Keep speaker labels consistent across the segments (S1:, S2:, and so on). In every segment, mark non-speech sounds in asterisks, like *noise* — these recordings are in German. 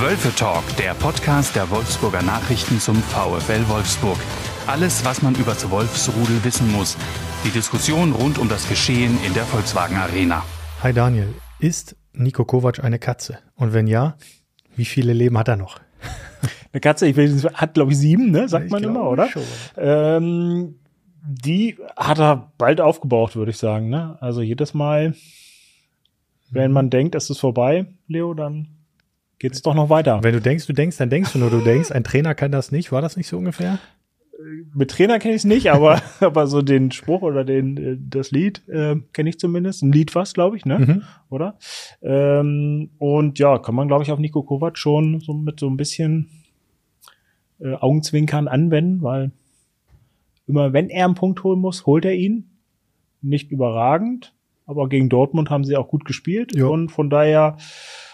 S1: Wölfe Talk, der Podcast der Wolfsburger Nachrichten zum VfL Wolfsburg. Alles, was man über das Wolfsrudel wissen muss. Die Diskussion rund um das Geschehen in der Volkswagen Arena.
S2: Hi Daniel, ist Nico Kovac eine Katze? Und wenn ja, wie viele Leben hat er noch? *laughs*
S3: Eine Katze, ich weiß, hat glaube ich sieben, ne? Sagt ich man immer, oder? Ähm, die hat er bald aufgebraucht, würde ich sagen. Ne? Also jedes Mal, wenn man denkt, es ist vorbei, Leo, dann geht's doch noch weiter.
S2: Wenn du denkst, du denkst, dann denkst du nur, du denkst. Ein Trainer kann das nicht. War das nicht so ungefähr?
S3: Mit Trainer kenne ich es nicht, aber *laughs* aber so den Spruch oder den äh, das Lied äh, kenne ich zumindest. Ein Lied was, glaube ich, ne? Mhm. Oder? Ähm, und ja, kann man glaube ich auf Nico Kovac schon so mit so ein bisschen äh, Augenzwinkern anwenden, weil immer wenn er einen Punkt holen muss, holt er ihn. Nicht überragend, aber gegen Dortmund haben sie auch gut gespielt jo. und von daher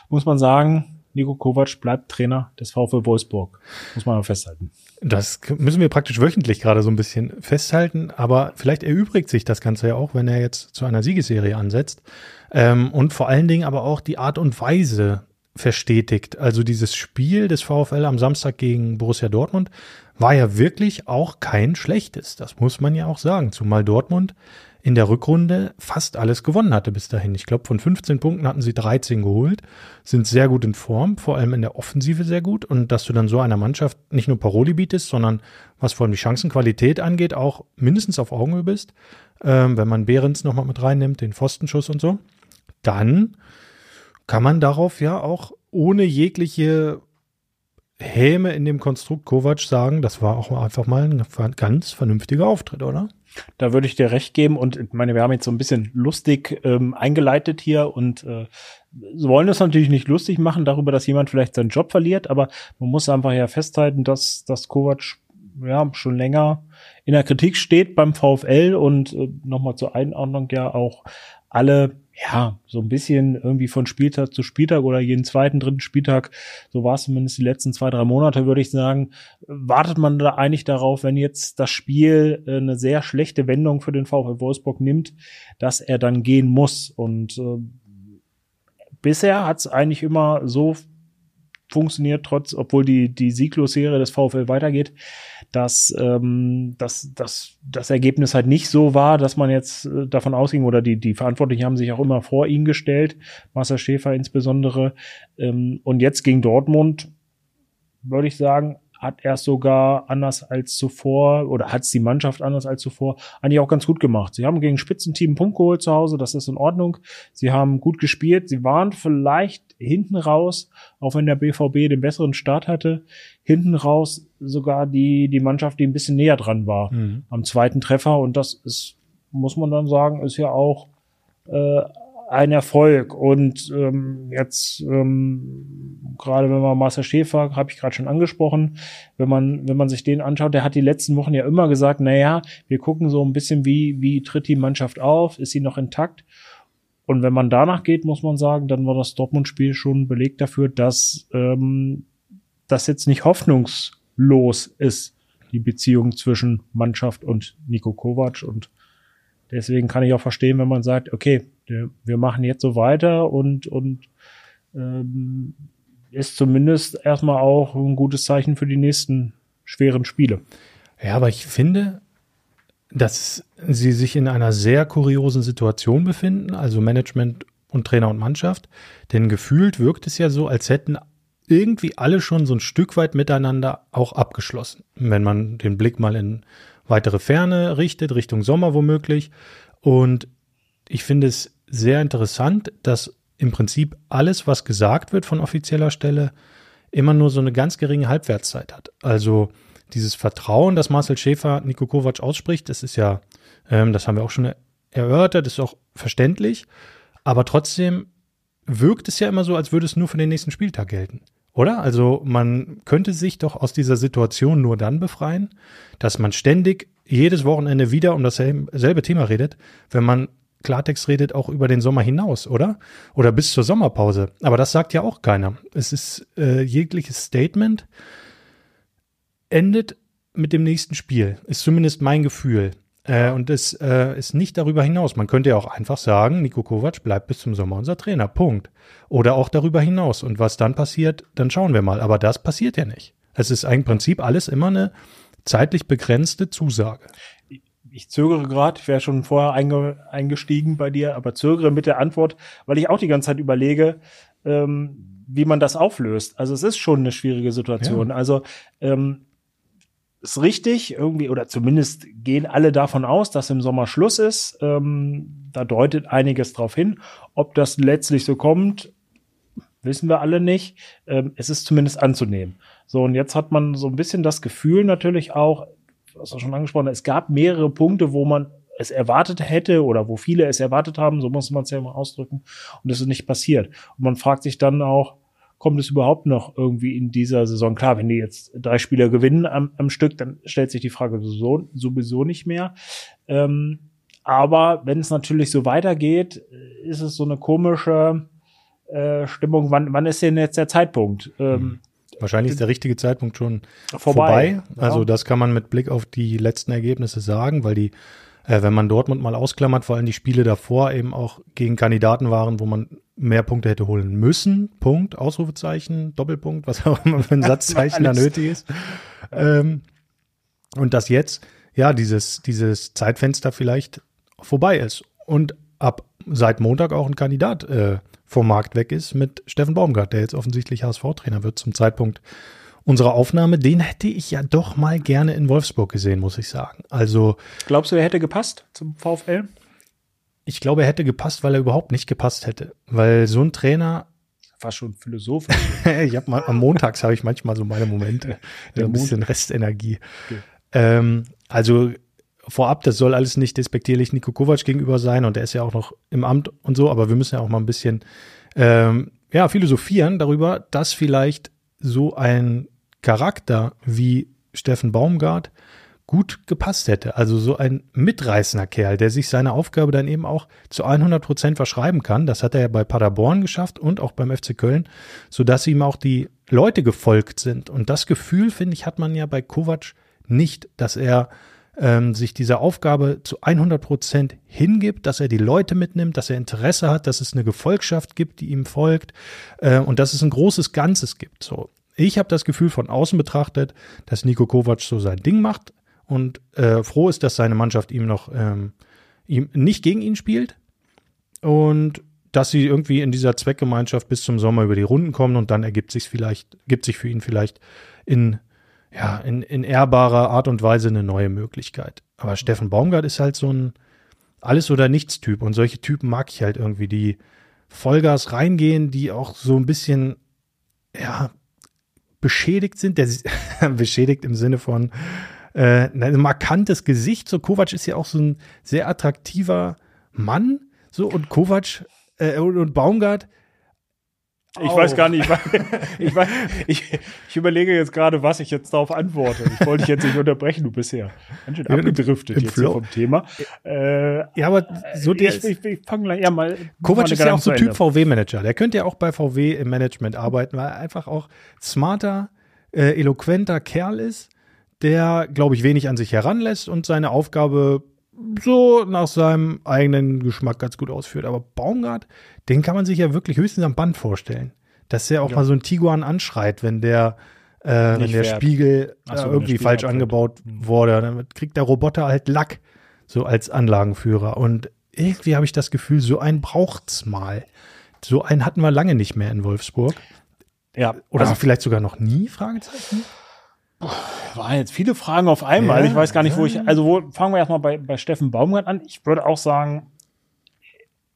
S3: muss man sagen, Nico Kovac bleibt Trainer des VfL Wolfsburg. Muss man mal festhalten.
S2: Das müssen wir praktisch wöchentlich gerade so ein bisschen festhalten, aber vielleicht erübrigt sich das Ganze ja auch, wenn er jetzt zu einer Siegesserie ansetzt. Ähm, und vor allen Dingen aber auch die Art und Weise verstetigt. Also dieses Spiel des VfL am Samstag gegen Borussia Dortmund war ja wirklich auch kein schlechtes. Das muss man ja auch sagen. Zumal Dortmund in der Rückrunde fast alles gewonnen hatte bis dahin. Ich glaube, von 15 Punkten hatten sie 13 geholt, sind sehr gut in Form, vor allem in der Offensive sehr gut. Und dass du dann so einer Mannschaft nicht nur Paroli bietest, sondern was vor allem die Chancenqualität angeht, auch mindestens auf Augenhöhe bist, ähm, wenn man Behrens nochmal mit reinnimmt, den Pfostenschuss und so, dann kann man darauf ja auch ohne jegliche Häme in dem Konstrukt Kovac sagen, das war auch einfach mal ein ganz vernünftiger Auftritt, oder?
S3: Da würde ich dir recht geben. Und ich meine, wir haben jetzt so ein bisschen lustig ähm, eingeleitet hier. Und äh, wollen das natürlich nicht lustig machen darüber, dass jemand vielleicht seinen Job verliert, aber man muss einfach ja festhalten, dass, dass Kovac ja schon länger in der Kritik steht beim VfL. Und äh, nochmal zur Einordnung ja auch alle ja, so ein bisschen irgendwie von Spieltag zu Spieltag oder jeden zweiten, dritten Spieltag, so war es zumindest die letzten zwei, drei Monate, würde ich sagen, wartet man da eigentlich darauf, wenn jetzt das Spiel äh, eine sehr schlechte Wendung für den VfL Wolfsburg nimmt, dass er dann gehen muss. Und äh, bisher hat es eigentlich immer so funktioniert, trotz, obwohl die, die Sieglos-Serie des VfL weitergeht, dass, ähm, dass, dass das Ergebnis halt nicht so war, dass man jetzt äh, davon ausging, oder die, die Verantwortlichen haben sich auch immer vor ihn gestellt, Marcel Schäfer insbesondere. Ähm, und jetzt gegen Dortmund, würde ich sagen, hat er es sogar anders als zuvor oder hat es die Mannschaft anders als zuvor eigentlich auch ganz gut gemacht. Sie haben gegen Spitzenteam einen Punkt geholt zu Hause, das ist in Ordnung. Sie haben gut gespielt. Sie waren vielleicht hinten raus, auch wenn der BVB den besseren Start hatte, hinten raus sogar die, die Mannschaft, die ein bisschen näher dran war mhm. am zweiten Treffer. Und das ist, muss man dann sagen, ist ja auch äh, ein Erfolg. Und ähm, jetzt ähm, gerade wenn man Marcel Schäfer, habe ich gerade schon angesprochen, wenn man wenn man sich den anschaut, der hat die letzten Wochen ja immer gesagt, na ja, wir gucken so ein bisschen wie wie tritt die Mannschaft auf, ist sie noch intakt? Und wenn man danach geht, muss man sagen, dann war das Dortmund-Spiel schon Beleg dafür, dass ähm, das jetzt nicht hoffnungslos ist, die Beziehung zwischen Mannschaft und Nico Kovac und Deswegen kann ich auch verstehen, wenn man sagt, okay, wir machen jetzt so weiter und, und ähm, ist zumindest erstmal auch ein gutes Zeichen für die nächsten schweren Spiele.
S2: Ja, aber ich finde, dass sie sich in einer sehr kuriosen Situation befinden, also Management und Trainer und Mannschaft. Denn gefühlt wirkt es ja so, als hätten irgendwie alle schon so ein Stück weit miteinander auch abgeschlossen. Wenn man den Blick mal in weitere Ferne richtet, Richtung Sommer womöglich. Und ich finde es sehr interessant, dass im Prinzip alles, was gesagt wird von offizieller Stelle, immer nur so eine ganz geringe Halbwertszeit hat. Also dieses Vertrauen, das Marcel Schäfer Nico Kovac ausspricht, das ist ja, ähm, das haben wir auch schon erörtert, ist auch verständlich. Aber trotzdem wirkt es ja immer so, als würde es nur für den nächsten Spieltag gelten. Oder? Also man könnte sich doch aus dieser Situation nur dann befreien, dass man ständig jedes Wochenende wieder um dasselbe Thema redet, wenn man Klartext redet auch über den Sommer hinaus, oder? Oder bis zur Sommerpause. Aber das sagt ja auch keiner. Es ist äh, jegliches Statement endet mit dem nächsten Spiel. Ist zumindest mein Gefühl. Äh, und es äh, ist nicht darüber hinaus. Man könnte ja auch einfach sagen, Niko Kovac bleibt bis zum Sommer unser Trainer. Punkt. Oder auch darüber hinaus. Und was dann passiert, dann schauen wir mal. Aber das passiert ja nicht. Es ist im Prinzip alles immer eine zeitlich begrenzte Zusage.
S3: Ich zögere gerade, ich wäre schon vorher einge eingestiegen bei dir, aber zögere mit der Antwort, weil ich auch die ganze Zeit überlege, ähm, wie man das auflöst. Also es ist schon eine schwierige Situation. Ja. Also ähm, ist richtig, irgendwie, oder zumindest gehen alle davon aus, dass im Sommer Schluss ist. Ähm, da deutet einiges drauf hin. Ob das letztlich so kommt, wissen wir alle nicht. Ähm, es ist zumindest anzunehmen. So, und jetzt hat man so ein bisschen das Gefühl natürlich auch, was du schon angesprochen hast, es gab mehrere Punkte, wo man es erwartet hätte oder wo viele es erwartet haben, so muss man es ja immer ausdrücken, und es ist nicht passiert. Und man fragt sich dann auch, kommt es überhaupt noch irgendwie in dieser Saison? Klar, wenn die jetzt drei Spieler gewinnen am, am Stück, dann stellt sich die Frage sowieso, sowieso nicht mehr. Ähm, aber wenn es natürlich so weitergeht, ist es so eine komische äh, Stimmung. Wann, wann ist denn jetzt der Zeitpunkt? Ähm,
S2: Wahrscheinlich ist der richtige Zeitpunkt schon vorbei. vorbei. Also das kann man mit Blick auf die letzten Ergebnisse sagen, weil die äh, wenn man Dortmund mal ausklammert, vor allem die Spiele davor eben auch gegen Kandidaten waren, wo man mehr Punkte hätte holen müssen. Punkt, Ausrufezeichen, Doppelpunkt, was auch immer für ein *laughs* Satzzeichen da nötig ist. Ähm, und dass jetzt, ja, dieses, dieses Zeitfenster vielleicht vorbei ist. Und ab seit Montag auch ein Kandidat äh, vom Markt weg ist mit Steffen Baumgart, der jetzt offensichtlich HSV-Trainer wird zum Zeitpunkt unserer Aufnahme, den hätte ich ja doch mal gerne in Wolfsburg gesehen, muss ich sagen. Also.
S3: Glaubst du, er hätte gepasst zum VfL?
S2: Ich glaube, er hätte gepasst, weil er überhaupt nicht gepasst hätte. Weil so ein Trainer.
S3: War schon philosophisch. *laughs*
S2: ich habe mal am Montags habe ich manchmal so meine Momente, ja, ein bisschen Restenergie. Okay. Ähm, also vorab, das soll alles nicht despektierlich Nico Kovac gegenüber sein und er ist ja auch noch im Amt und so, aber wir müssen ja auch mal ein bisschen ähm, ja, philosophieren darüber, dass vielleicht so ein Charakter wie Steffen Baumgart gut gepasst hätte. Also so ein mitreißender Kerl, der sich seine Aufgabe dann eben auch zu 100 Prozent verschreiben kann. Das hat er ja bei Paderborn geschafft und auch beim FC Köln, sodass ihm auch die Leute gefolgt sind. Und das Gefühl, finde ich, hat man ja bei Kovac nicht, dass er ähm, sich dieser Aufgabe zu 100 Prozent hingibt, dass er die Leute mitnimmt, dass er Interesse hat, dass es eine Gefolgschaft gibt, die ihm folgt äh, und dass es ein großes Ganzes gibt. So, ich habe das Gefühl von außen betrachtet, dass Nico Kovac so sein Ding macht und äh, froh ist, dass seine Mannschaft ihm noch ähm, ihm nicht gegen ihn spielt. Und dass sie irgendwie in dieser Zweckgemeinschaft bis zum Sommer über die Runden kommen und dann ergibt sich vielleicht, gibt sich für ihn vielleicht in ja, in, in ehrbarer Art und Weise eine neue Möglichkeit. Aber Steffen Baumgart ist halt so ein Alles- oder Nichts-Typ. Und solche Typen mag ich halt irgendwie, die Vollgas reingehen, die auch so ein bisschen, ja, beschädigt sind, der *laughs* beschädigt im Sinne von äh, ein markantes Gesicht. So Kovac ist ja auch so ein sehr attraktiver Mann. So und Kovac äh, und, Baumgart.
S3: Ich auch. weiß gar nicht, ich, weiß, *laughs* ich, weiß, ich, ich überlege jetzt gerade, was ich jetzt darauf antworte. Ich wollte dich jetzt nicht unterbrechen, du bist ja ganz schön abgedriftet Im jetzt Flow. vom Thema.
S2: Äh, ja, aber so der
S3: ich, ich, ich fange ja mal.
S2: Kovac ist ja auch so Typ VW-Manager. Der könnte ja auch bei VW im Management arbeiten, weil er einfach auch smarter, äh, eloquenter Kerl ist, der, glaube ich, wenig an sich heranlässt und seine Aufgabe so nach seinem eigenen Geschmack ganz gut ausführt. Aber Baumgart, den kann man sich ja wirklich höchstens am Band vorstellen. Dass der auch ja. mal so ein Tiguan anschreit, wenn der, äh, wenn der Spiegel so, äh, irgendwie Spiegel falsch abfällt. angebaut mhm. wurde. Dann kriegt der Roboter halt Lack, so als Anlagenführer. Und irgendwie habe ich das Gefühl, so einen braucht's mal. So einen hatten wir lange nicht mehr in Wolfsburg. Ja. Oder also, vielleicht sogar noch nie? Fragezeichen
S3: waren jetzt viele Fragen auf einmal. Ja, ich weiß gar nicht, wo ich. Also wo fangen wir erstmal bei, bei Steffen Baumgart an. Ich würde auch sagen,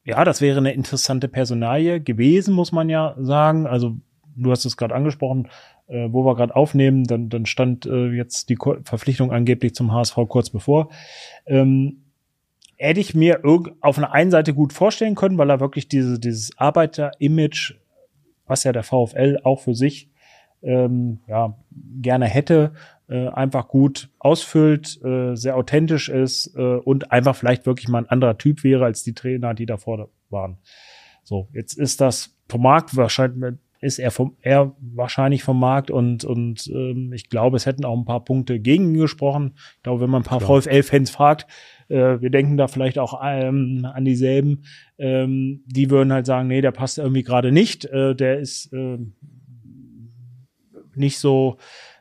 S3: ja, das wäre eine interessante Personalie gewesen, muss man ja sagen. Also du hast es gerade angesprochen, äh, wo wir gerade aufnehmen, dann, dann stand äh, jetzt die Ko Verpflichtung angeblich zum HSV kurz bevor. Ähm, hätte ich mir auf einer einen Seite gut vorstellen können, weil er wirklich diese, dieses Arbeiter-Image, was ja der VfL auch für sich ähm, ja, gerne hätte, äh, einfach gut ausfüllt, äh, sehr authentisch ist äh, und einfach vielleicht wirklich mal ein anderer Typ wäre als die Trainer, die davor waren. So, jetzt ist das vom Markt wahrscheinlich ist er vom, er wahrscheinlich vom Markt und, und ähm, ich glaube, es hätten auch ein paar Punkte gegen ihn gesprochen. Ich glaube, wenn man ein paar VfL-Fans fragt, äh, wir denken da vielleicht auch ähm, an dieselben, ähm, die würden halt sagen, nee, der passt irgendwie gerade nicht, äh, der ist äh, nicht so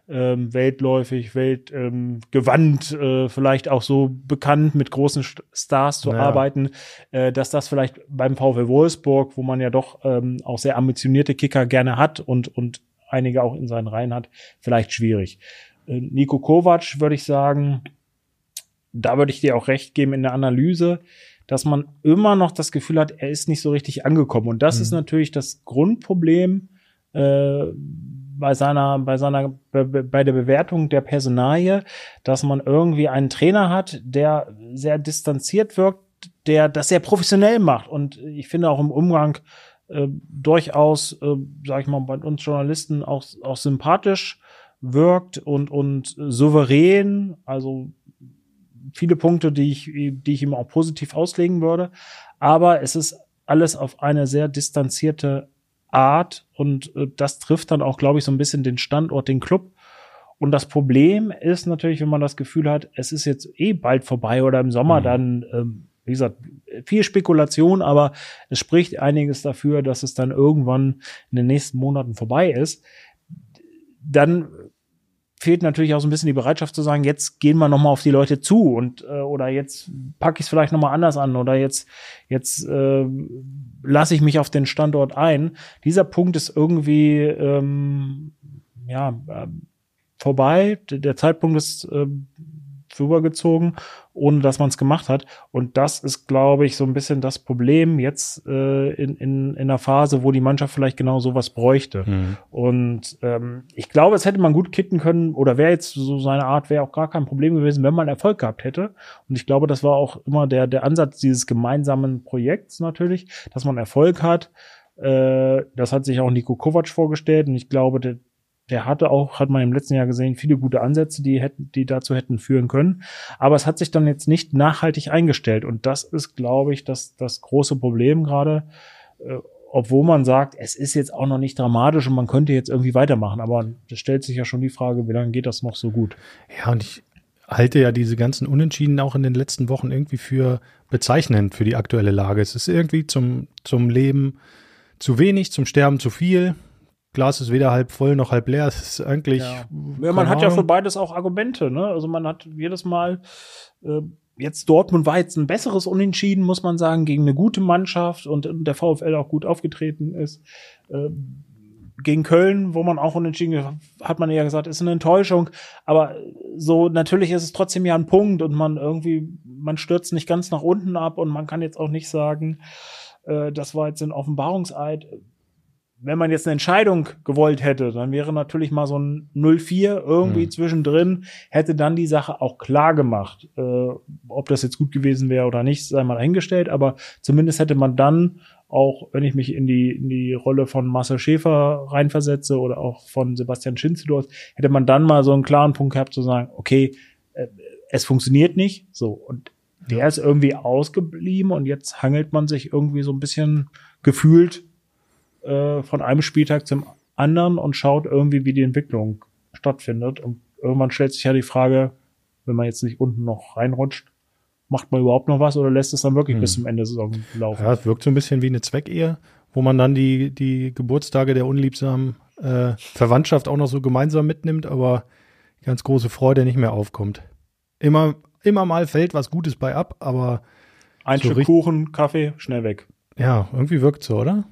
S3: ähm, weltläufig, weltgewandt, ähm, äh, vielleicht auch so bekannt mit großen Stars zu ja. arbeiten, äh, dass das vielleicht beim VfL Wolfsburg, wo man ja doch ähm, auch sehr ambitionierte Kicker gerne hat und, und einige auch in seinen Reihen hat, vielleicht schwierig. Äh, Nico Kovac würde ich sagen, da würde ich dir auch recht geben in der Analyse, dass man immer noch das Gefühl hat, er ist nicht so richtig angekommen. Und das mhm. ist natürlich das Grundproblem äh, bei seiner, bei seiner, bei, der Bewertung der Personalie, dass man irgendwie einen Trainer hat, der sehr distanziert wirkt, der das sehr professionell macht. Und ich finde auch im Umgang äh, durchaus, äh, sag ich mal, bei uns Journalisten auch, auch sympathisch wirkt und, und souverän. Also viele Punkte, die ich, die ich ihm auch positiv auslegen würde. Aber es ist alles auf eine sehr distanzierte Art und äh, das trifft dann auch, glaube ich, so ein bisschen den Standort, den Club. Und das Problem ist natürlich, wenn man das Gefühl hat, es ist jetzt eh bald vorbei oder im Sommer, mhm. dann, ähm, wie gesagt, viel Spekulation, aber es spricht einiges dafür, dass es dann irgendwann in den nächsten Monaten vorbei ist. Dann fehlt natürlich auch so ein bisschen die Bereitschaft zu sagen, jetzt gehen wir nochmal auf die Leute zu und äh, oder jetzt packe ich es vielleicht nochmal anders an oder jetzt, jetzt äh, lasse ich mich auf den Standort ein. Dieser Punkt ist irgendwie ähm, ja äh, vorbei. Der Zeitpunkt ist äh, rübergezogen, ohne dass man es gemacht hat. Und das ist, glaube ich, so ein bisschen das Problem jetzt äh, in, in, in einer Phase, wo die Mannschaft vielleicht genau sowas bräuchte. Mhm. Und ähm, ich glaube, es hätte man gut kitten können oder wäre jetzt so seine Art, wäre auch gar kein Problem gewesen, wenn man Erfolg gehabt hätte. Und ich glaube, das war auch immer der, der Ansatz dieses gemeinsamen Projekts natürlich, dass man Erfolg hat. Äh, das hat sich auch Nico Kovac vorgestellt und ich glaube, der, hatte auch, hat man im letzten Jahr gesehen, viele gute Ansätze, die hätten, die dazu hätten führen können. Aber es hat sich dann jetzt nicht nachhaltig eingestellt. Und das ist, glaube ich, das, das große Problem gerade. Äh, obwohl man sagt, es ist jetzt auch noch nicht dramatisch und man könnte jetzt irgendwie weitermachen. Aber es stellt sich ja schon die Frage, wie lange geht das noch so gut?
S2: Ja, und ich halte ja diese ganzen Unentschieden auch in den letzten Wochen irgendwie für bezeichnend für die aktuelle Lage. Es ist irgendwie zum, zum Leben zu wenig, zum Sterben zu viel. Glas ist weder halb voll noch halb leer. Es ist eigentlich.
S3: Ja, ja man hat ja für beides auch Argumente, ne? Also man hat jedes Mal, äh, jetzt Dortmund war jetzt ein besseres Unentschieden, muss man sagen, gegen eine gute Mannschaft und, der VfL auch gut aufgetreten ist. Äh, gegen Köln, wo man auch unentschieden hat man eher gesagt, ist eine Enttäuschung. Aber so natürlich ist es trotzdem ja ein Punkt und man irgendwie, man stürzt nicht ganz nach unten ab und man kann jetzt auch nicht sagen, äh, das war jetzt ein Offenbarungseid wenn man jetzt eine Entscheidung gewollt hätte, dann wäre natürlich mal so ein 0-4 irgendwie mhm. zwischendrin, hätte dann die Sache auch klar gemacht. Äh, ob das jetzt gut gewesen wäre oder nicht, sei mal eingestellt, aber zumindest hätte man dann auch, wenn ich mich in die, in die Rolle von Marcel Schäfer reinversetze oder auch von Sebastian Schinzidorf, hätte man dann mal so einen klaren Punkt gehabt zu sagen, okay, äh, es funktioniert nicht, so. Und der ist irgendwie ausgeblieben und jetzt hangelt man sich irgendwie so ein bisschen gefühlt äh, von einem Spieltag zum anderen und schaut irgendwie, wie die Entwicklung stattfindet. Und irgendwann stellt sich ja die Frage, wenn man jetzt nicht unten noch reinrutscht, macht man überhaupt noch was oder lässt es dann wirklich hm. bis zum Ende der Saison laufen?
S2: Ja, es wirkt so ein bisschen wie eine Zweckehe, wo man dann die, die Geburtstage der unliebsamen äh, Verwandtschaft auch noch so gemeinsam mitnimmt, aber ganz große Freude nicht mehr aufkommt. Immer, immer mal fällt was Gutes bei ab, aber
S3: ein so Stück Kuchen, Kaffee, schnell weg.
S2: Ja, irgendwie wirkt so, oder?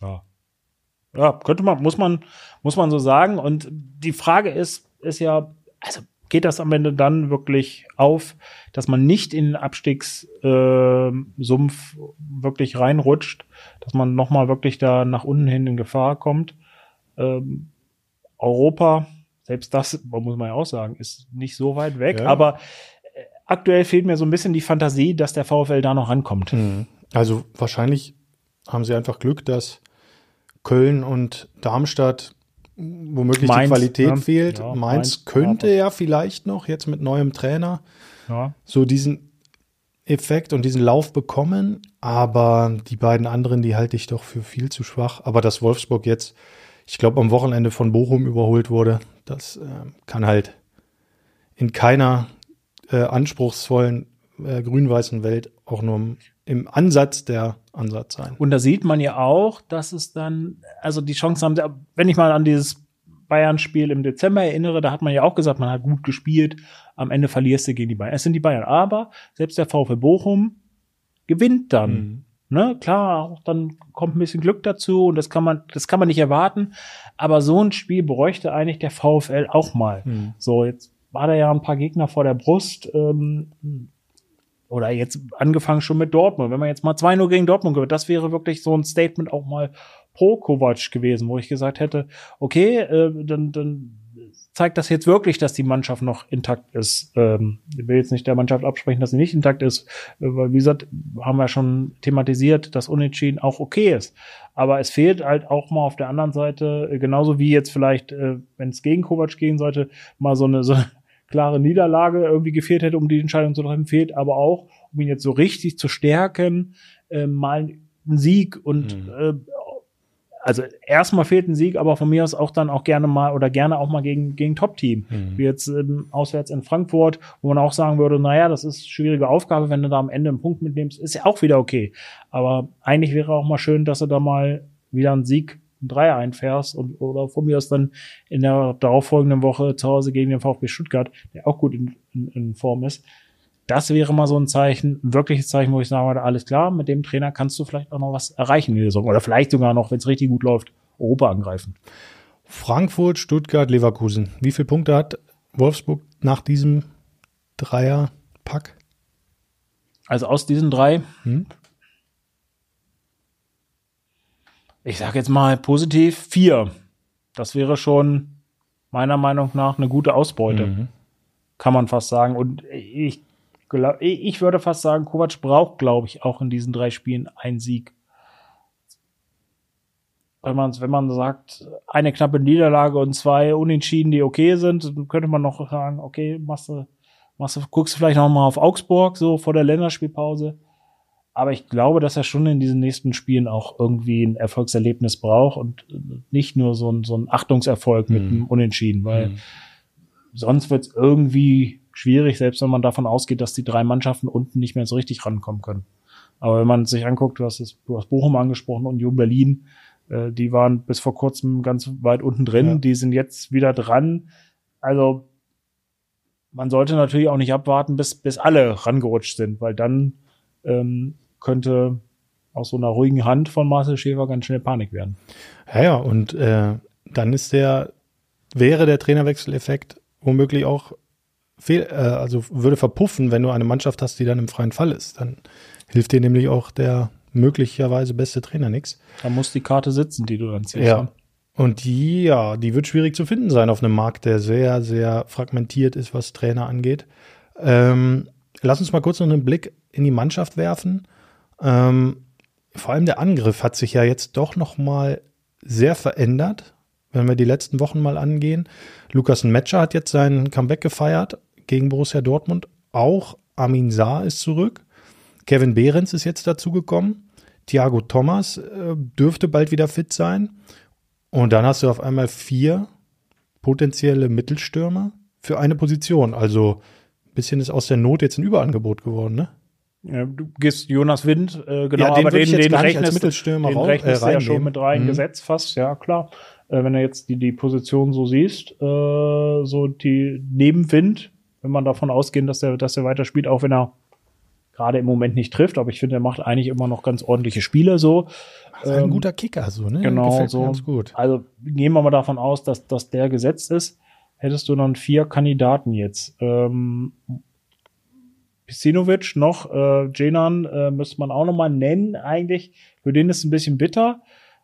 S3: Ja. Ja, könnte man, muss man, muss man so sagen. Und die Frage ist, ist ja, also geht das am Ende dann wirklich auf, dass man nicht in den Abstiegssumpf äh, wirklich reinrutscht, dass man nochmal wirklich da nach unten hin in Gefahr kommt. Ähm, Europa, selbst das, muss man ja auch sagen, ist nicht so weit weg, ja. aber äh, aktuell fehlt mir so ein bisschen die Fantasie, dass der VfL da noch rankommt.
S2: Mhm. Also wahrscheinlich haben sie einfach Glück, dass Köln und Darmstadt womöglich Mainz, die Qualität ja, fehlt. Ja, Mainz, Mainz könnte ja vielleicht noch jetzt mit neuem Trainer ja. so diesen Effekt und diesen Lauf bekommen, aber die beiden anderen, die halte ich doch für viel zu schwach. Aber dass Wolfsburg jetzt, ich glaube, am Wochenende von Bochum überholt wurde, das äh, kann halt in keiner äh, anspruchsvollen äh, grün-weißen Welt auch nur im, Ansatz der Ansatz sein.
S3: Und da sieht man ja auch, dass es dann, also die Chance haben, wenn ich mal an dieses Bayern-Spiel im Dezember erinnere, da hat man ja auch gesagt, man hat gut gespielt, am Ende verlierst du gegen die Bayern. Es sind die Bayern, aber selbst der VfL Bochum gewinnt dann. Mhm. Ne, klar, dann kommt ein bisschen Glück dazu und das kann man, das kann man nicht erwarten. Aber so ein Spiel bräuchte eigentlich der VfL auch mal. Mhm. So, jetzt war da ja ein paar Gegner vor der Brust. Ähm, oder jetzt angefangen schon mit Dortmund. Wenn man jetzt mal 2-0 gegen Dortmund gewinnt, das wäre wirklich so ein Statement auch mal pro Kovac gewesen, wo ich gesagt hätte, okay, äh, dann, dann zeigt das jetzt wirklich, dass die Mannschaft noch intakt ist. Ähm, ich will jetzt nicht der Mannschaft absprechen, dass sie nicht intakt ist, äh, weil wie gesagt, haben wir schon thematisiert, dass Unentschieden auch okay ist. Aber es fehlt halt auch mal auf der anderen Seite, äh, genauso wie jetzt vielleicht, äh, wenn es gegen Kovac gehen sollte, mal so eine, so klare Niederlage irgendwie gefehlt hätte, um die Entscheidung zu treffen, fehlt aber auch, um ihn jetzt so richtig zu stärken, äh, mal einen Sieg und mhm. äh, also erstmal fehlt ein Sieg, aber von mir aus auch dann auch gerne mal oder gerne auch mal gegen, gegen Top-Team. Mhm. Wie jetzt ähm, auswärts in Frankfurt, wo man auch sagen würde, naja, das ist eine schwierige Aufgabe, wenn du da am Ende einen Punkt mitnimmst, ist ja auch wieder okay. Aber eigentlich wäre auch mal schön, dass du da mal wieder einen Sieg, einen Dreier einfährst und oder von mir aus dann in der darauffolgenden Woche zu Hause gegen den VfB Stuttgart, der auch gut in, in, in Form ist, das wäre mal so ein Zeichen, ein wirkliches Zeichen, wo ich sagen würde, alles klar, mit dem Trainer kannst du vielleicht auch noch was erreichen in der Saison. Oder vielleicht sogar noch, wenn es richtig gut läuft, Europa angreifen.
S2: Frankfurt, Stuttgart, Leverkusen. Wie viele Punkte hat Wolfsburg nach diesem Dreierpack?
S3: Also aus diesen drei, hm? Ich sage jetzt mal positiv, vier. Das wäre schon meiner Meinung nach eine gute Ausbeute. Mhm. Kann man fast sagen. Und ich ich würde fast sagen, Kovac braucht, glaube ich, auch in diesen drei Spielen einen Sieg. Wenn man, wenn man sagt, eine knappe Niederlage und zwei Unentschieden, die okay sind, könnte man noch sagen, okay, machst du, machst du, guckst du vielleicht noch mal auf Augsburg, so vor der Länderspielpause. Aber ich glaube, dass er schon in diesen nächsten Spielen auch irgendwie ein Erfolgserlebnis braucht und nicht nur so ein, so ein Achtungserfolg mhm. mit einem Unentschieden, weil mhm. sonst wird es irgendwie schwierig, selbst wenn man davon ausgeht, dass die drei Mannschaften unten nicht mehr so richtig rankommen können. Aber wenn man sich anguckt, du hast es, du hast Bochum angesprochen und Union Berlin, äh, die waren bis vor kurzem ganz weit unten drin, ja. die sind jetzt wieder dran. Also man sollte natürlich auch nicht abwarten, bis, bis alle rangerutscht sind, weil dann ähm, könnte aus so einer ruhigen Hand von Marcel Schäfer ganz schnell Panik werden.
S2: Ja, ja, und äh, dann ist der, wäre der Trainerwechseleffekt womöglich auch fehl, äh, also würde verpuffen, wenn du eine Mannschaft hast, die dann im freien Fall ist. Dann hilft dir nämlich auch der möglicherweise beste Trainer nichts.
S3: Da muss die Karte sitzen, die du dann ziehst.
S2: Ja. Ne? Und die, ja, die wird schwierig zu finden sein auf einem Markt, der sehr, sehr fragmentiert ist, was Trainer angeht. Ähm, lass uns mal kurz noch einen Blick in die Mannschaft werfen. Ähm, vor allem der Angriff hat sich ja jetzt doch noch mal sehr verändert, wenn wir die letzten Wochen mal angehen. Lukas Metscher hat jetzt sein Comeback gefeiert gegen Borussia Dortmund. Auch Amin Saar ist zurück. Kevin Behrens ist jetzt dazugekommen. Thiago Thomas äh, dürfte bald wieder fit sein. Und dann hast du auf einmal vier potenzielle Mittelstürmer für eine Position. Also ein bisschen ist aus der Not jetzt ein Überangebot geworden, ne?
S3: Ja, du gehst Jonas Wind,
S2: äh, genau, ja, den aber den, den rechnest, Mittelstürmer
S3: den rechnest äh, ja schon mit reingesetzt, mhm. fast, ja klar. Äh, wenn du jetzt die, die Position so siehst, äh, so die neben Wind wenn man davon ausgehen, dass er, dass er weiter spielt, auch wenn er gerade im Moment nicht trifft, aber ich finde, er macht eigentlich immer noch ganz ordentliche Spiele so.
S2: Ist ein ähm, guter Kicker, so, ne?
S3: Genau, Gefällt so. Ganz gut. Also gehen wir mal davon aus, dass, dass der gesetzt ist. Hättest du dann vier Kandidaten jetzt. Ähm, Pisinovic noch, äh, Jenan äh, müsste man auch noch mal nennen eigentlich. Für den ist es ein bisschen bitter.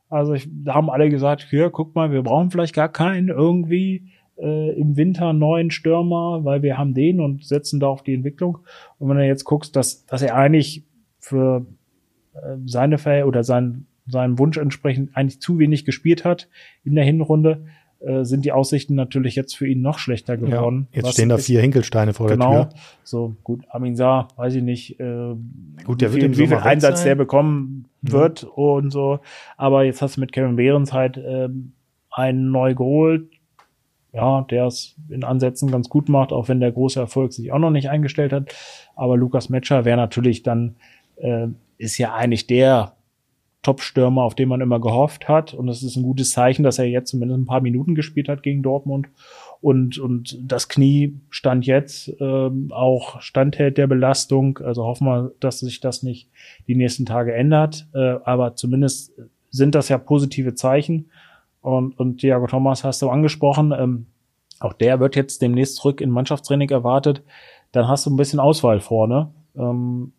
S3: Also ich, da haben alle gesagt, hier, guck mal, wir brauchen vielleicht gar keinen irgendwie äh, im Winter neuen Stürmer, weil wir haben den und setzen da auf die Entwicklung. Und wenn du jetzt guckst, dass, dass er eigentlich für äh, seine Fälle oder sein, seinem Wunsch entsprechend eigentlich zu wenig gespielt hat in der Hinrunde, äh, sind die Aussichten natürlich jetzt für ihn noch schlechter geworden.
S2: Ja, jetzt stehen da vier Hinkelsteine vor genau, der Tür.
S3: So gut, Amin Saar, weiß ich nicht, äh,
S2: gut, der wie
S3: viel, wie viel Einsatz der bekommen mhm. wird mhm. und so. Aber jetzt hast du mit Kevin Behrens halt äh, einen neu geholt, ja, der es in Ansätzen ganz gut macht, auch wenn der große Erfolg sich auch noch nicht eingestellt hat. Aber Lukas Metscher wäre natürlich dann, äh, ist ja eigentlich der Top-Stürmer, auf den man immer gehofft hat. Und es ist ein gutes Zeichen, dass er jetzt zumindest ein paar Minuten gespielt hat gegen Dortmund. Und, und das Knie stand jetzt ähm, auch standhält der Belastung. Also hoffen wir, dass sich das nicht die nächsten Tage ändert. Äh, aber zumindest sind das ja positive Zeichen. Und, und Thiago Thomas hast du angesprochen. Ähm, auch der wird jetzt demnächst zurück in Mannschaftstraining erwartet. Dann hast du ein bisschen Auswahl vorne. Ähm,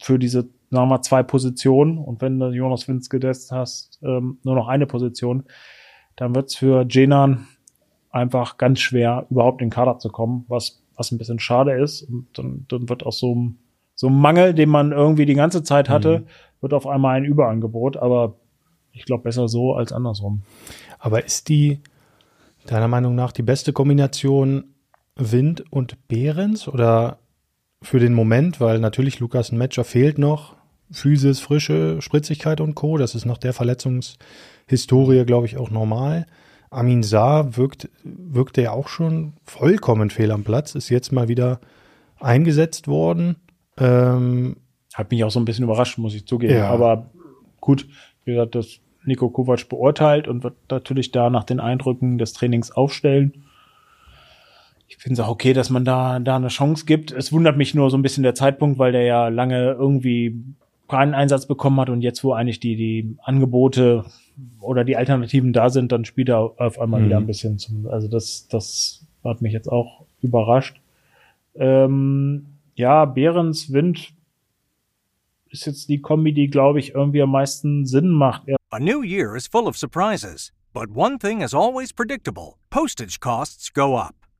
S3: für diese sagen wir zwei Positionen und wenn du Jonas Winske hast, ähm, nur noch eine Position, dann wird's für Jenan einfach ganz schwer, überhaupt in den Kader zu kommen, was, was ein bisschen schade ist. Und dann, dann wird aus so einem, so einem Mangel, den man irgendwie die ganze Zeit hatte, mhm. wird auf einmal ein Überangebot, aber ich glaube besser so als andersrum.
S2: Aber ist die, deiner Meinung nach, die beste Kombination Wind und Behrens oder für den Moment, weil natürlich Lukas ein Matcher fehlt noch, Physis, Frische, Spritzigkeit und Co. Das ist nach der Verletzungshistorie, glaube ich, auch normal. Amin Saar wirkt, wirkte ja auch schon vollkommen fehl am Platz, ist jetzt mal wieder eingesetzt worden. Ähm,
S3: Hat mich auch so ein bisschen überrascht, muss ich zugeben. Ja. Aber gut, wie gesagt, das Nico Kovac beurteilt und wird natürlich da nach den Eindrücken des Trainings aufstellen. Ich finde es auch okay, dass man da, da eine Chance gibt. Es wundert mich nur so ein bisschen der Zeitpunkt, weil der ja lange irgendwie keinen Einsatz bekommen hat und jetzt, wo eigentlich die, die Angebote oder die Alternativen da sind, dann spielt er auf einmal mhm. wieder ein bisschen zum, also das, das hat mich jetzt auch überrascht. Ähm, ja, Behrens Wind ist jetzt die Kombi, die, glaube ich, irgendwie am meisten Sinn macht.
S4: A new year is full of surprises, but one thing is always predictable. Postage costs go up.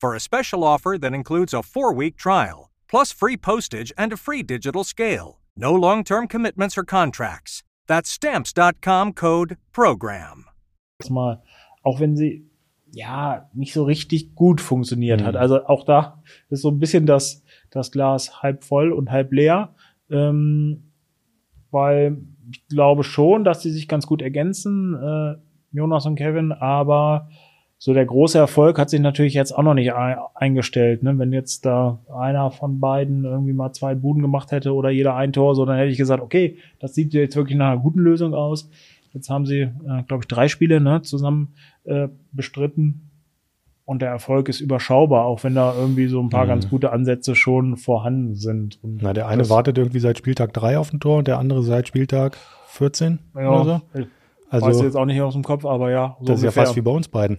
S4: for a special offer that includes a four week trial, plus free postage and a free digital scale. No long term commitments or contracts. That's stamps.com code program.
S3: Mal, auch wenn sie ja nicht so richtig gut funktioniert mhm. hat. Also auch da ist so ein bisschen das, das Glas halb voll und halb leer. Ähm, weil ich glaube schon, dass sie sich ganz gut ergänzen, äh, Jonas und Kevin, aber so der große Erfolg hat sich natürlich jetzt auch noch nicht eingestellt. Ne? Wenn jetzt da einer von beiden irgendwie mal zwei Buden gemacht hätte oder jeder ein Tor, so dann hätte ich gesagt, okay, das sieht jetzt wirklich nach einer guten Lösung aus. Jetzt haben sie, äh, glaube ich, drei Spiele ne, zusammen äh, bestritten. Und der Erfolg ist überschaubar, auch wenn da irgendwie so ein paar mhm. ganz gute Ansätze schon vorhanden sind.
S2: Und Na, der eine wartet irgendwie seit Spieltag drei auf ein Tor und der andere seit Spieltag 14 ja, oder so.
S3: Also, weiß jetzt auch nicht aus dem Kopf, aber ja.
S2: So das ist ungefähr. ja fast wie bei uns beiden.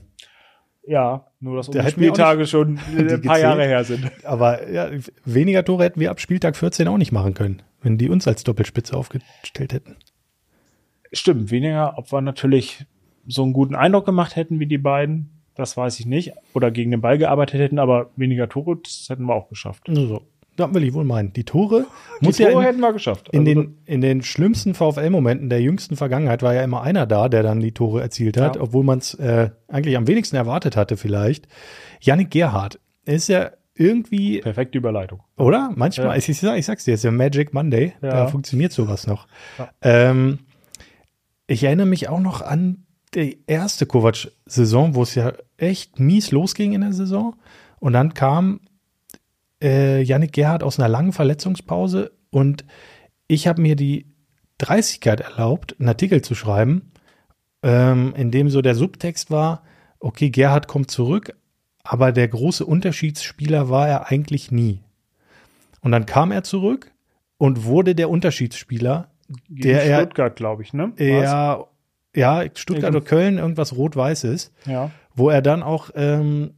S3: Ja, nur dass unsere Spieltage schon *laughs* ein paar Jahre her sind.
S2: Aber ja, weniger Tore hätten wir ab Spieltag 14 auch nicht machen können, wenn die uns als Doppelspitze aufgestellt hätten.
S3: Stimmt, weniger, ob wir natürlich so einen guten Eindruck gemacht hätten wie die beiden, das weiß ich nicht. Oder gegen den Ball gearbeitet hätten, aber weniger Tore, das hätten wir auch geschafft.
S2: So. Das will ich wohl meinen. Die Tore,
S3: die muss Tore ja in, hätten wir geschafft.
S2: In, also den, in den schlimmsten VfL-Momenten der jüngsten Vergangenheit war ja immer einer da, der dann die Tore erzielt hat, ja. obwohl man es äh, eigentlich am wenigsten erwartet hatte vielleicht. Yannick Gerhardt ist ja irgendwie.
S3: Perfekte Überleitung.
S2: Oder? Manchmal, ja. ich, ich, ich sag's dir, ist ja Magic Monday. Ja. Da funktioniert sowas noch. Ja. Ähm, ich erinnere mich auch noch an die erste Kovac-Saison, wo es ja echt mies losging in der Saison. Und dann kam äh, Yannick Gerhardt aus einer langen Verletzungspause und ich habe mir die Dreistigkeit erlaubt, einen Artikel zu schreiben, ähm, in dem so der Subtext war, okay, Gerhard kommt zurück, aber der große Unterschiedsspieler war er eigentlich nie. Und dann kam er zurück und wurde der Unterschiedsspieler, der
S3: In
S2: er
S3: Stuttgart, glaube ich, ne?
S2: Ja, ja, Stuttgart oder Köln, irgendwas rot-weißes,
S3: Ja.
S2: wo er dann auch ähm,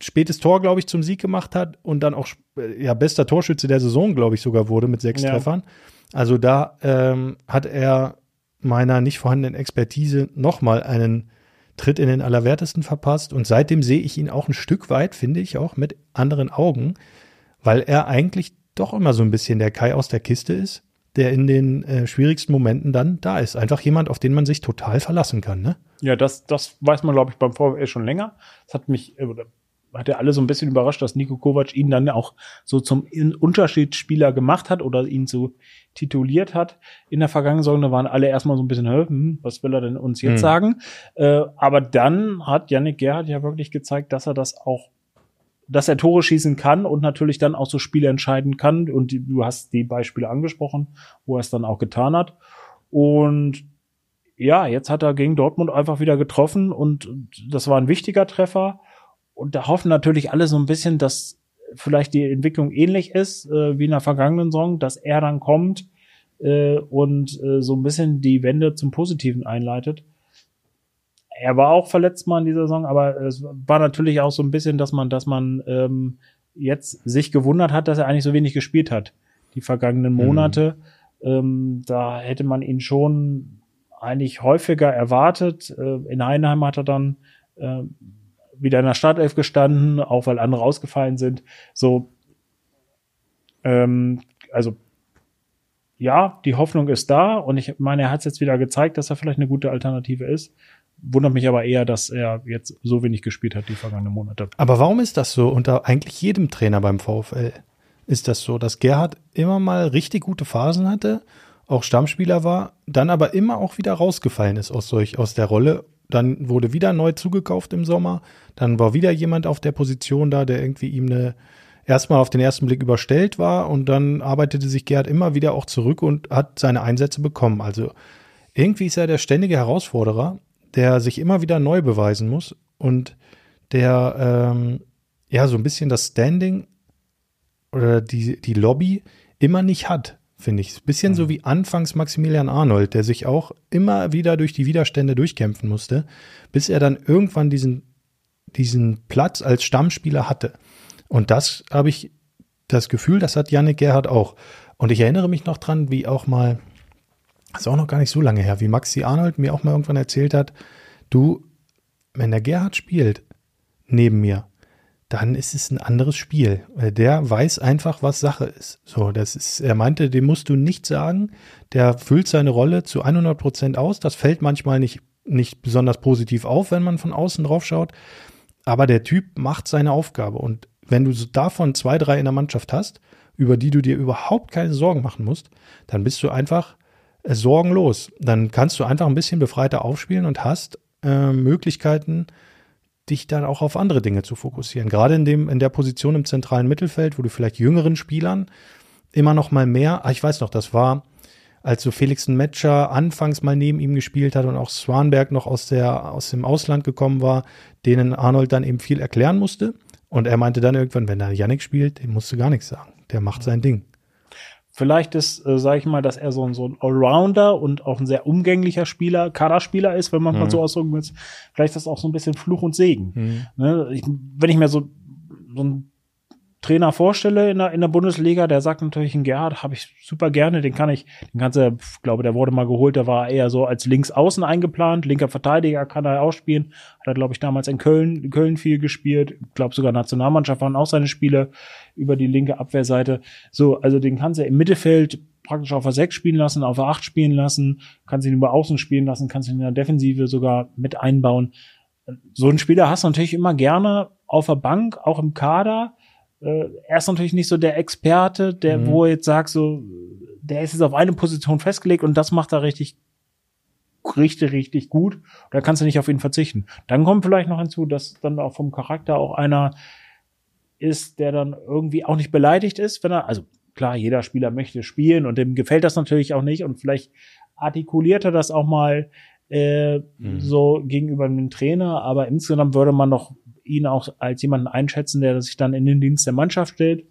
S2: spätes Tor, glaube ich, zum Sieg gemacht hat und dann auch äh, ja bester Torschütze der Saison, glaube ich, sogar wurde mit sechs
S3: Ja.
S2: Treffern. Also da ähm, hat er meiner nicht vorhandenen Expertise nochmal einen Tritt in den Allerwertesten verpasst und seitdem sehe ich ihn auch ein Stück weit, finde ich, auch mit anderen Augen, weil er eigentlich doch immer so ein bisschen der Kai aus der Kiste ist, der in den äh, schwierigsten Momenten dann da ist. Einfach jemand, auf den man sich total verlassen kann, ne?
S3: Ja, das, das weiß man, glaube ich, beim VfL schon länger. Das hat mich, äh, hat ja alle so ein bisschen überrascht, dass Nico Kovac ihn dann auch so zum Unterschiedsspieler gemacht hat oder ihn so tituliert hat. In der vergangenen Saison, da waren alle erstmal so ein bisschen, "Hä, hm, was will er denn uns jetzt
S2: Hm.
S3: sagen? Äh, aber dann hat Yannick Gerhardt ja wirklich gezeigt, dass er das auch dass er Tore schießen kann und natürlich dann auch so Spiele entscheiden kann. Und die, du hast die Beispiele angesprochen, wo er es dann auch getan hat. Und ja, jetzt hat er gegen Dortmund einfach wieder getroffen und das war ein wichtiger Treffer. Und da hoffen natürlich alle so ein bisschen, dass vielleicht die Entwicklung ähnlich ist äh, wie in der vergangenen Saison, dass er dann kommt äh, und äh, so ein bisschen die Wende zum Positiven einleitet. Er war auch verletzt mal in dieser Saison, aber es war natürlich auch so ein bisschen, dass man, dass man ähm, jetzt sich gewundert hat, dass er eigentlich so wenig gespielt hat die vergangenen Monate. Ähm, da hätte man ihn schon eigentlich häufiger erwartet. Äh, in Heinheim hat er dann äh, wieder in der Startelf gestanden, auch weil andere ausgefallen sind. So, ähm, also ja, die Hoffnung ist da und ich meine, er hat es jetzt wieder gezeigt, dass er vielleicht eine gute Alternative ist. Wundert mich aber eher, dass er jetzt so wenig gespielt hat die vergangenen Monate.
S2: Aber warum ist das so unter eigentlich jedem Trainer beim VfL? Ist das so, dass Gerhard immer mal richtig gute Phasen hatte, auch Stammspieler war, dann aber immer auch wieder rausgefallen ist aus solch aus der Rolle. Dann wurde wieder neu zugekauft im Sommer, dann war wieder jemand auf der Position da, der irgendwie ihm eine erstmal auf den ersten Blick überstellt war. Und dann arbeitete sich Gerhard immer wieder auch zurück und hat seine Einsätze bekommen. Also irgendwie ist er der ständige Herausforderer, der sich immer wieder neu beweisen muss und der ähm, ja so ein bisschen das Standing oder die, die Lobby immer nicht hat, finde ich. Bisschen so wie anfangs Maximilian Arnold, der sich auch immer wieder durch die Widerstände durchkämpfen musste, bis er dann irgendwann diesen, diesen Platz als Stammspieler hatte. Und das habe ich das Gefühl, das hat Yannick Gerhardt auch. Und ich erinnere mich noch dran, wie auch mal, das ist auch noch gar nicht so lange her, wie Maxi Arnold mir auch mal irgendwann erzählt hat, du, wenn der Gerhard spielt neben mir, dann ist es ein anderes Spiel. Der weiß einfach, was Sache ist. So, das ist, er meinte, dem musst du nicht sagen. Der füllt seine Rolle zu 100 Prozent aus. Das fällt manchmal nicht, nicht besonders positiv auf, wenn man von außen drauf schaut. Aber der Typ macht seine Aufgabe. Und wenn du davon zwei, drei in der Mannschaft hast, über die du dir überhaupt keine Sorgen machen musst, dann bist du einfach äh, sorgenlos. Dann kannst du einfach ein bisschen befreiter aufspielen und hast äh, Möglichkeiten, dich dann auch auf andere Dinge zu fokussieren. Gerade in dem, in der Position im zentralen Mittelfeld, wo du vielleicht jüngeren Spielern immer noch mal mehr, ah, ich weiß noch, das war, als so Felix Metscher anfangs mal neben ihm gespielt hat und auch Swanberg noch aus der, aus dem Ausland gekommen war, denen Arnold dann eben viel erklären musste. Und er meinte dann irgendwann, wenn da Yannick spielt, dem musst du gar nichts sagen. Der macht sein Ding.
S3: Vielleicht ist, äh, sage ich mal, dass er so, ein- so ein Allrounder und auch ein sehr umgänglicher Spieler, Kaderspieler ist, wenn man mal
S2: Mhm.
S3: so ausdrücken will. Vielleicht ist das auch so ein bisschen Fluch und Segen. Ne? Ich, wenn ich mir so, so einen Trainer vorstelle in der, in der Bundesliga, der sagt natürlich, ein Gerhard habe ich super gerne, den kann ich, den kannst du, ich glaube, der wurde mal geholt, der war eher so als Linksaußen eingeplant, linker Verteidiger kann er auch spielen, hat er, glaube ich, damals in Köln, in Köln viel gespielt, glaube sogar Nationalmannschaft waren auch seine Spiele über die linke Abwehrseite. So, also den kannst du im Mittelfeld praktisch auf der 6 spielen lassen, auf der 8 spielen lassen, kannst ihn über Außen spielen lassen, kannst ihn in der Defensive sogar mit einbauen. So einen Spieler hast du natürlich immer gerne auf der Bank, auch im Kader. Äh, er ist natürlich nicht so der Experte, der,
S2: Mhm.
S3: wo er jetzt sagt, so, der ist jetzt auf eine Position festgelegt und das macht er richtig, richtig, richtig gut. Da kannst du nicht auf ihn verzichten. Dann kommt vielleicht noch hinzu, dass dann auch vom Charakter auch einer ist, der dann irgendwie auch nicht beleidigt ist, wenn er, also klar, jeder Spieler möchte spielen und dem gefällt das natürlich auch nicht und vielleicht artikuliert er das auch mal äh, mhm. so gegenüber dem Trainer, aber insgesamt würde man doch ihn auch als jemanden einschätzen, der sich dann in den Dienst der Mannschaft stellt,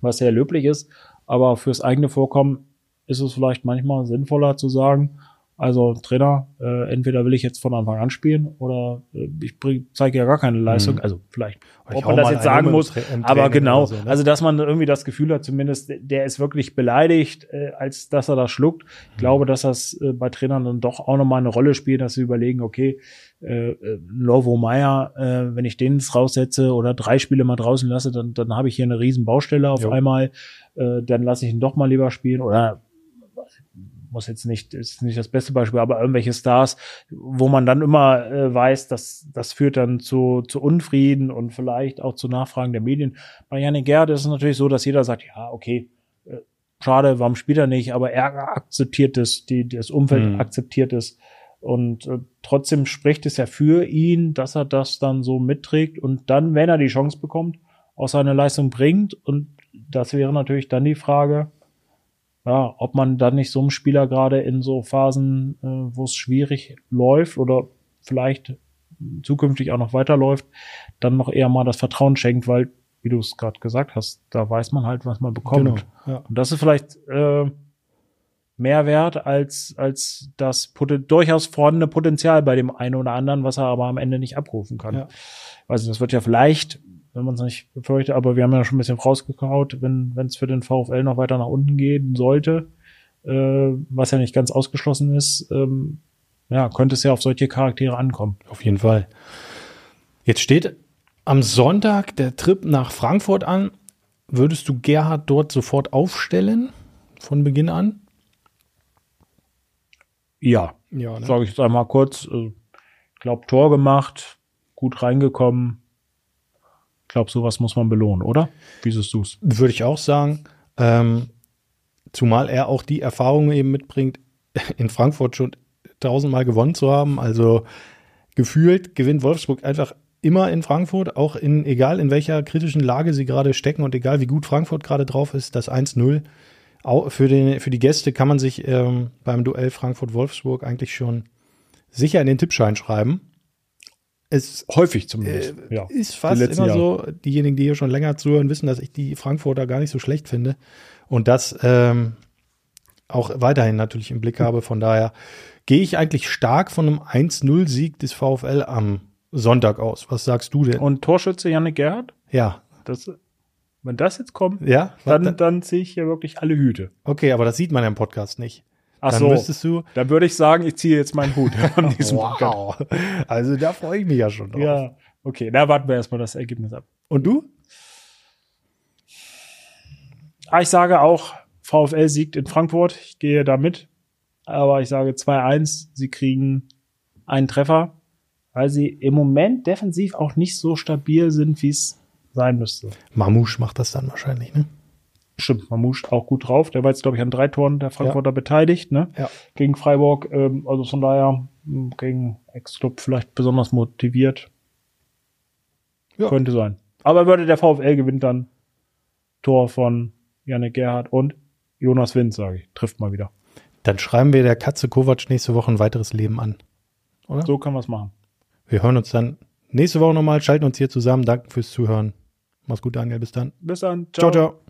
S3: was sehr löblich ist, aber fürs eigene Vorkommen ist es vielleicht manchmal sinnvoller zu sagen, also Trainer, äh, entweder will ich jetzt von Anfang an spielen oder äh, ich zeige ja gar keine Leistung. Mhm. Also vielleicht, ob man das jetzt sagen muss, aber genau. So, ne? Also dass man irgendwie das Gefühl hat, zumindest der ist wirklich beleidigt, äh, als dass er das schluckt. Ich mhm. glaube, dass das äh, bei Trainern dann doch auch nochmal eine Rolle spielt, dass sie überlegen, okay, äh, äh, Lovo Meyer, äh, wenn ich den jetzt raussetze oder drei Spiele mal draußen lasse, dann, dann habe ich hier eine riesen Baustelle auf jo. einmal. Äh, dann lasse ich ihn doch mal lieber spielen oder muss jetzt nicht, ist nicht das beste Beispiel, aber irgendwelche Stars, wo man dann immer äh, weiß, dass das führt dann zu, zu Unfrieden und vielleicht auch zu Nachfragen der Medien. Bei Janik Gerd ist es natürlich so, dass jeder sagt, ja, okay, äh, schade, warum spielt er nicht, aber er akzeptiert es, die, das Umfeld mhm. akzeptiert es. Und äh, trotzdem spricht es ja für ihn, dass er das dann so mitträgt und dann, wenn er die Chance bekommt, auch seine Leistung bringt. Und das wäre natürlich dann die Frage, ja, ob man dann nicht so einem Spieler gerade in so Phasen, äh, wo es schwierig läuft oder vielleicht zukünftig auch noch weiterläuft, dann noch eher mal das Vertrauen schenkt, weil, wie du es gerade gesagt hast, da weiß man halt, was man bekommt. Genau, ja. Und das ist vielleicht äh, mehr wert als, als das durchaus vorhandene Potenzial bei dem einen oder anderen, was er aber am Ende nicht abrufen kann. Ja. Also das wird ja vielleicht wenn man es nicht befürchtet. Aber wir haben ja schon ein bisschen rausgekaut, wenn es für den VfL noch weiter nach unten gehen sollte, äh, was ja nicht ganz ausgeschlossen ist, ähm, ja, könnte es ja auf solche Charaktere ankommen.
S2: Auf jeden Fall. Jetzt steht am Sonntag der Trip nach Frankfurt an. Würdest du Gerhard dort sofort aufstellen? Von Beginn an?
S3: Ja, ja ne? sage ich jetzt einmal kurz. Ich äh, glaube, Tor gemacht, gut reingekommen, glaube, sowas muss man belohnen, oder? Wie siehst du es?
S2: Würde ich auch sagen. Ähm, zumal er auch die Erfahrung eben mitbringt, in Frankfurt schon tausendmal gewonnen zu haben. Also gefühlt gewinnt Wolfsburg einfach immer in Frankfurt, auch in, egal in welcher kritischen Lage sie gerade stecken und egal wie gut Frankfurt gerade drauf ist, das 1-0. Für, den, für die Gäste kann man sich ähm, beim Duell Frankfurt-Wolfsburg eigentlich schon sicher in den Tippschein schreiben.
S3: Es häufig zumindest.
S2: Äh, ja, ist fast immer Jahr. so. Diejenigen, die hier schon länger zuhören, wissen, dass ich die Frankfurter gar nicht so schlecht finde und das ähm, auch weiterhin natürlich im Blick habe. Von daher gehe ich eigentlich stark von einem 1-0-Sieg des VfL am Sonntag aus. Was sagst du denn?
S3: Und Torschütze Janik Gerhardt?
S2: Ja.
S3: Das, wenn das jetzt kommt,
S2: ja,
S3: dann, dann ziehe ich ja wirklich alle Hüte.
S2: Okay, aber das sieht man ja im Podcast nicht.
S3: Ach dann so, müsstest du. Dann würde ich sagen, ich ziehe jetzt meinen Hut *laughs* von *laughs* diesem
S2: wow. Also da freue ich mich ja schon
S3: drauf. Ja, okay, da warten wir erstmal das Ergebnis ab.
S2: Und du?
S3: Ah, ich sage auch, VfL siegt in Frankfurt. Ich gehe da mit. Aber ich sage 2-1. Sie kriegen einen Treffer, weil sie im Moment defensiv auch nicht so stabil sind, wie es sein müsste.
S2: Mamouche macht das dann wahrscheinlich, ne?
S3: Stimmt, Mamouche auch gut drauf. Der war jetzt, glaube ich, an drei Toren der Frankfurter ja. beteiligt, ne?
S2: Ja.
S3: Gegen Freiburg. Ähm, also von daher hm, gegen Ex-Club vielleicht besonders motiviert. Ja. Könnte sein. Aber würde der VfL gewinnt dann Tor von Janik Gerhardt und Jonas Wind, sage ich. Trifft mal wieder.
S2: Dann schreiben wir der Katze Kovac nächste Woche ein weiteres Leben an.
S3: Oder? So kann man es machen.
S2: Wir hören uns dann nächste Woche nochmal, schalten uns hier zusammen. Danke fürs Zuhören. Mach's gut, Daniel. Bis dann.
S3: Bis dann.
S2: ciao. ciao. ciao.